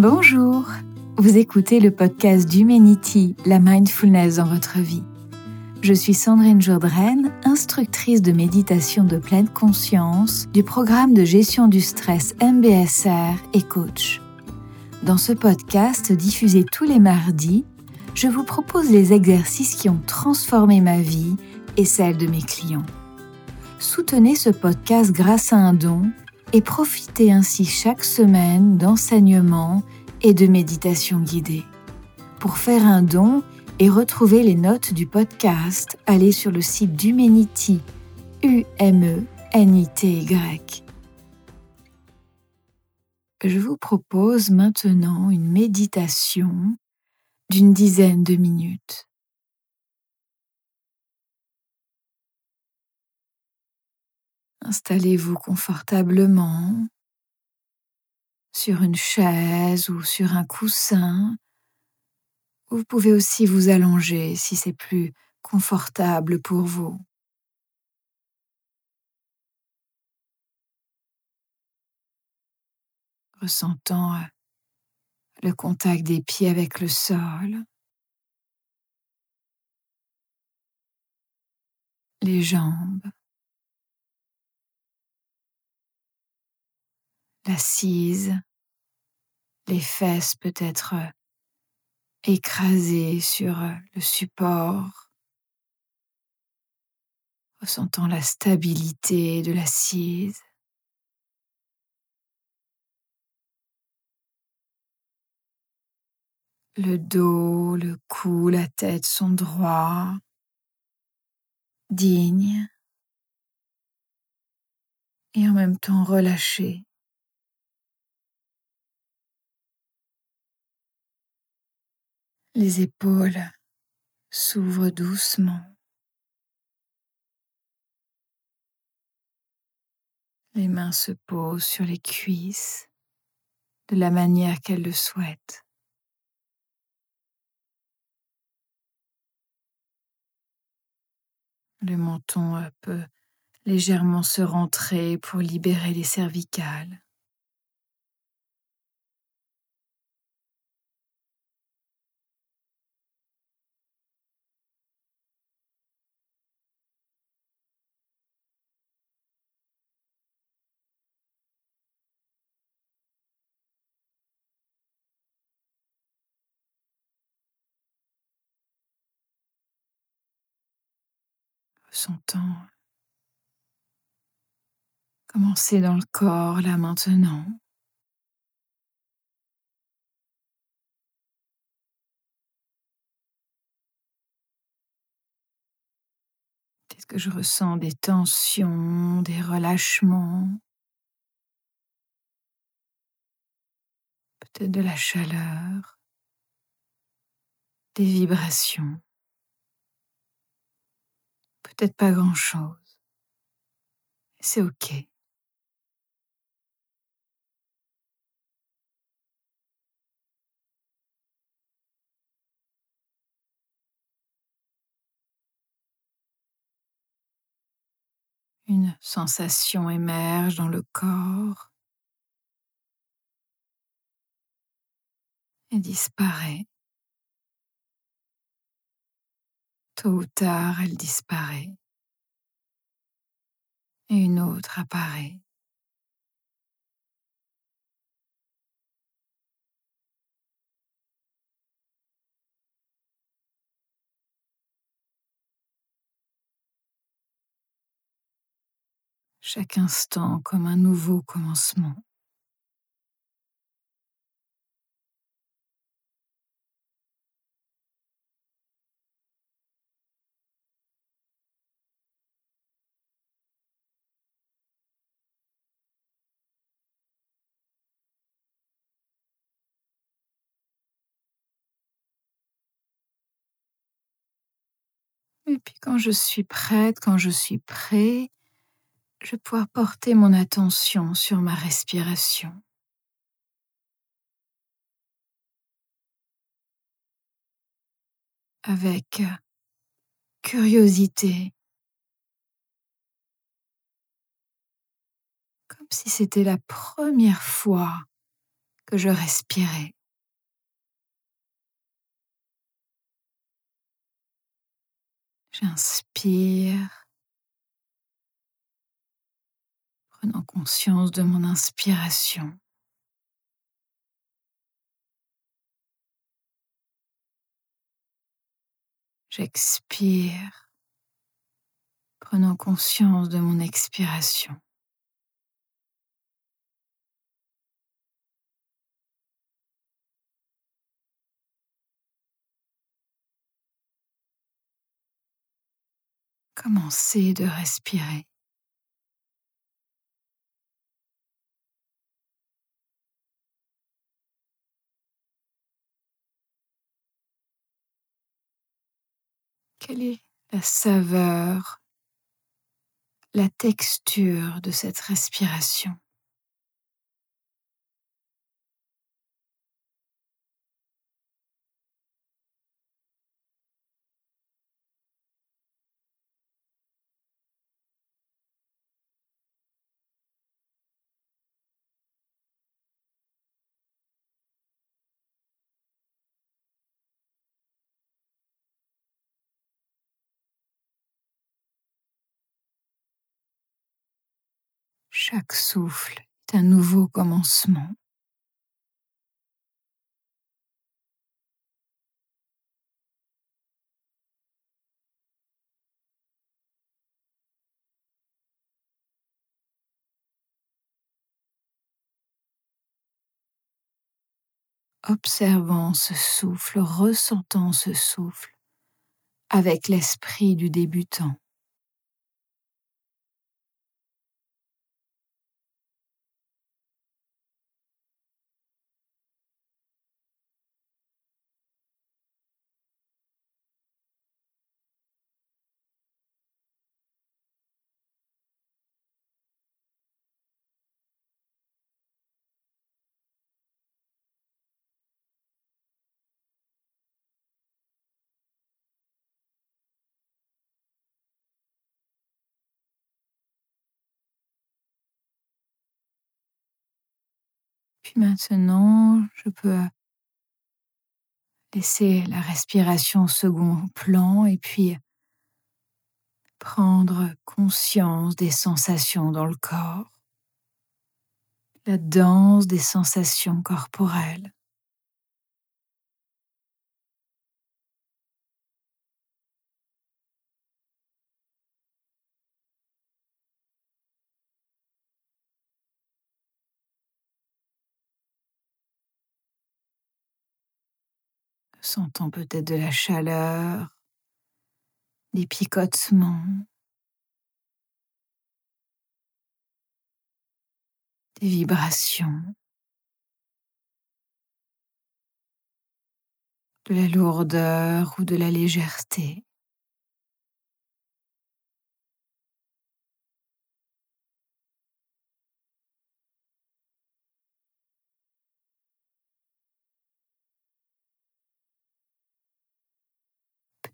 Bonjour, vous écoutez le podcast d'Humanity, la mindfulness dans votre vie. Je suis Sandrine Jourdraine, instructrice de méditation de pleine conscience du programme de gestion du stress MBSR et coach. Dans ce podcast diffusé tous les mardis, je vous propose les exercices qui ont transformé ma vie et celle de mes clients. Soutenez ce podcast grâce à un don et profitez ainsi chaque semaine d'enseignements et de méditations guidées. Pour faire un don et retrouver les notes du podcast, allez sur le site d'Humanity, U-M-E-N-I-T-Y. Je vous propose maintenant une méditation d'une dizaine de minutes. Installez-vous confortablement sur une chaise ou sur un coussin. Vous pouvez aussi vous allonger si c'est plus confortable pour vous. Ressentant euh, le contact des pieds avec le sol, les jambes. L'assise, les fesses peut-être euh, écrasées sur euh, le support, ressentant la stabilité de l'assise. Le dos, le cou, la tête sont droits, dignes et en même temps relâchés. Les épaules s'ouvrent doucement. Les mains se posent sur les cuisses de la manière qu'elles le souhaitent. Le menton peut légèrement se rentrer pour libérer les cervicales. Sentant commencer dans le corps là maintenant. Est-ce que je ressens des tensions, des relâchements. Peut-être de la chaleur, des vibrations peut-être pas grand-chose. C'est OK. Une sensation émerge dans le corps et disparaît. Tôt ou tard, elle disparaît. Et une autre apparaît. Chaque instant comme un nouveau commencement. Et puis quand je suis prête, quand je suis prêt, je vais porter mon attention sur ma respiration. Avec curiosité, comme si c'était la première fois que je respirais. J'inspire, prenant conscience de mon inspiration. J'expire, prenant conscience de mon expiration. Commencez de respirer. Quelle est la saveur, la texture de cette respiration? Chaque souffle est un nouveau commencement. Observant ce souffle, ressentant ce souffle avec l'esprit du débutant. Puis maintenant, je peux laisser la respiration au second plan et puis prendre conscience des sensations dans le corps, la danse des sensations corporelles. Sentant peut-être de la chaleur, des picotements, des vibrations, de la lourdeur ou de la légèreté.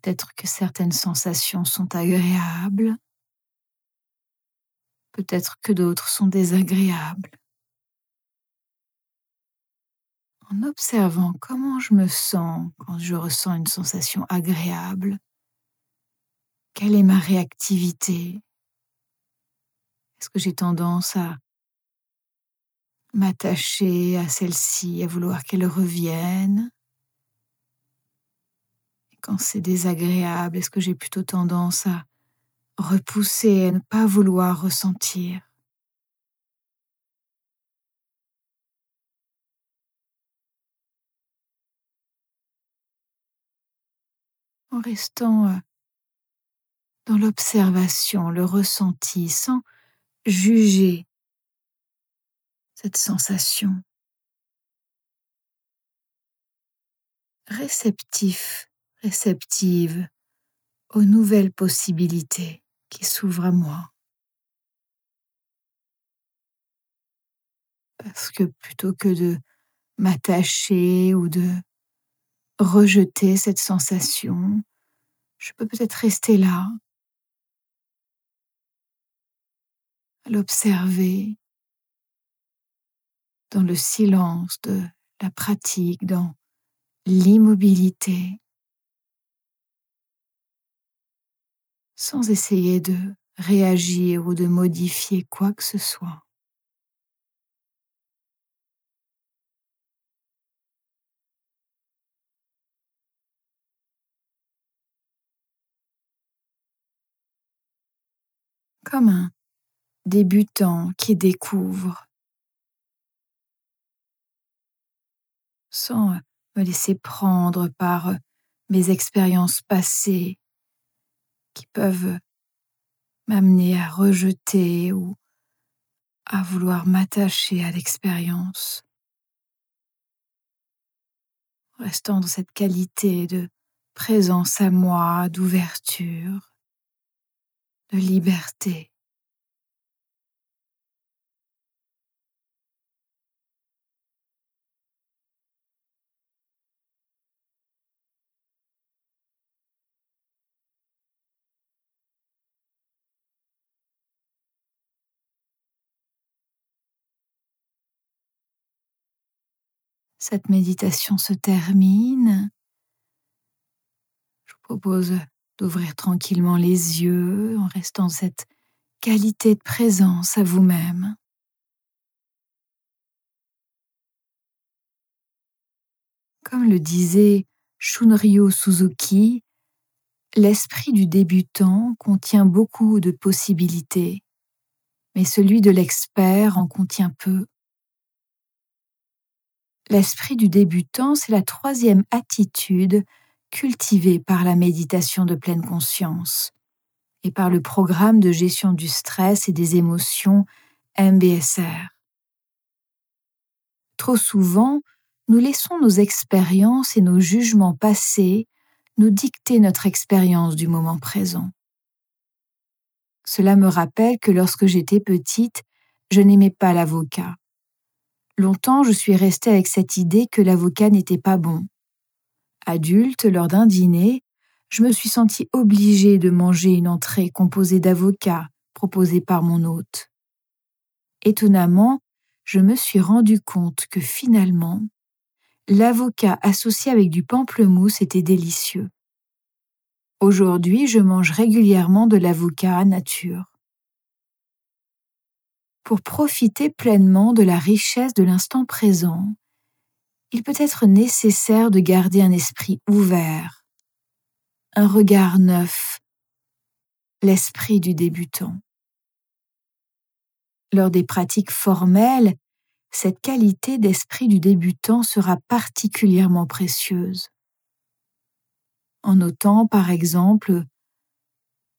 Peut-être que certaines sensations sont agréables, peut-être que d'autres sont désagréables. En observant comment je me sens quand je ressens une sensation agréable, quelle est ma réactivité? Est-ce que j'ai tendance à m'attacher à celle-ci, à vouloir qu'elle revienne? Quand c'est désagréable? Est-ce que j'ai plutôt tendance à repousser, à ne pas vouloir ressentir? En restant euh, dans l'observation, le ressenti, sans juger cette sensation. Réceptif réceptive aux nouvelles possibilités qui s'ouvrent à moi. Parce que plutôt que de m'attacher ou de rejeter cette sensation, je peux peut-être rester là, l'observer, dans le silence de la pratique, dans l'immobilité, sans essayer de réagir ou de modifier quoi que ce soit. Comme un débutant qui découvre sans me laisser prendre par mes expériences passées qui peuvent m'amener à rejeter ou à vouloir m'attacher à l'expérience, restant dans cette qualité de présence à moi, d'ouverture, de liberté. Cette méditation se termine, je vous propose d'ouvrir tranquillement les yeux en restant cette qualité de présence à vous-même. Comme le disait Shunryu Suzuki, l'esprit du débutant contient beaucoup de possibilités, mais celui de l'expert en contient peu. L'esprit du débutant, c'est la troisième attitude cultivée par la méditation de pleine conscience et par le programme de gestion du stress et des émotions MBSR. Trop souvent, nous laissons nos expériences et nos jugements passés nous dicter notre expérience du moment présent. Cela me rappelle que lorsque j'étais petite, je n'aimais pas l'avocat. Longtemps, je suis restée avec cette idée que l'avocat n'était pas bon. Adulte, lors d'un dîner, je me suis sentie obligée de manger une entrée composée d'avocats proposée par mon hôte. Étonnamment, je me suis rendu compte que finalement, l'avocat associé avec du pamplemousse était délicieux. Aujourd'hui, je mange régulièrement de l'avocat nature pour profiter pleinement de la richesse de l'instant présent, il peut être nécessaire de garder un esprit ouvert, un regard neuf, l'esprit du débutant. Lors des pratiques formelles, cette qualité d'esprit du débutant sera particulièrement précieuse. En notant, par exemple,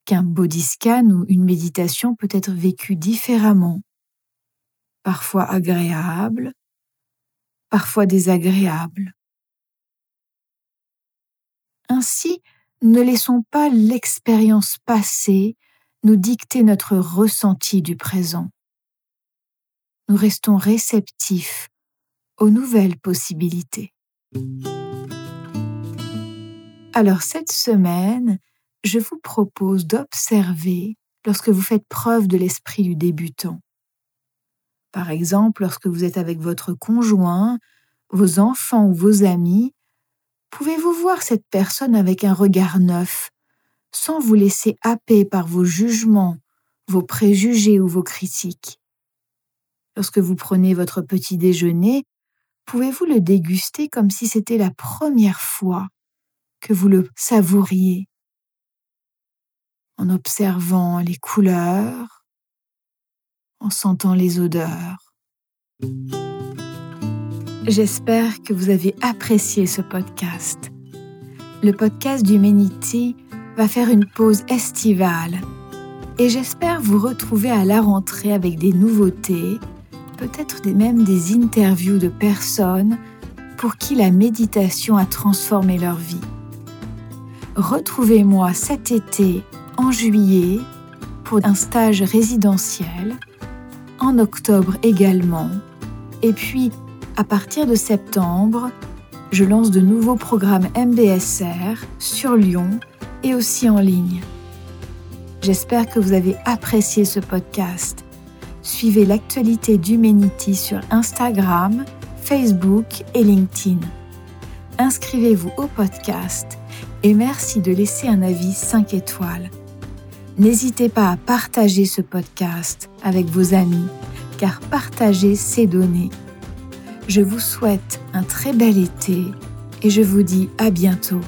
qu'un body scan ou une méditation peut être vécu différemment parfois agréable, parfois désagréable. Ainsi, ne laissons pas l'expérience passée nous dicter notre ressenti du présent. Nous restons réceptifs aux nouvelles possibilités. Alors cette semaine, je vous propose d'observer lorsque vous faites preuve de l'esprit du débutant. Par exemple, lorsque vous êtes avec votre conjoint, vos enfants ou vos amis, pouvez-vous voir cette personne avec un regard neuf, sans vous laisser happer par vos jugements, vos préjugés ou vos critiques? Lorsque vous prenez votre petit déjeuner, pouvez-vous le déguster comme si c'était la première fois que vous le savouriez? En observant les couleurs, en sentant les odeurs. J'espère que vous avez apprécié ce podcast. Le podcast d'Humanity va faire une pause estivale et j'espère vous retrouver à la rentrée avec des nouveautés, peut-être même des interviews de personnes pour qui la méditation a transformé leur vie. Retrouvez-moi cet été en juillet pour un stage résidentiel en octobre également. Et puis, à partir de septembre, je lance de nouveaux programmes MBSR sur Lyon et aussi en ligne. J'espère que vous avez apprécié ce podcast. suivez l'actualité d'Humanity sur Instagram, Facebook et LinkedIn. Inscrivez-vous au podcast et merci de laisser un avis 5 étoiles. N'hésitez pas à partager ce podcast avec vos amis, car partager, c'est donner. Je vous souhaite un très bel été et je vous dis à bientôt.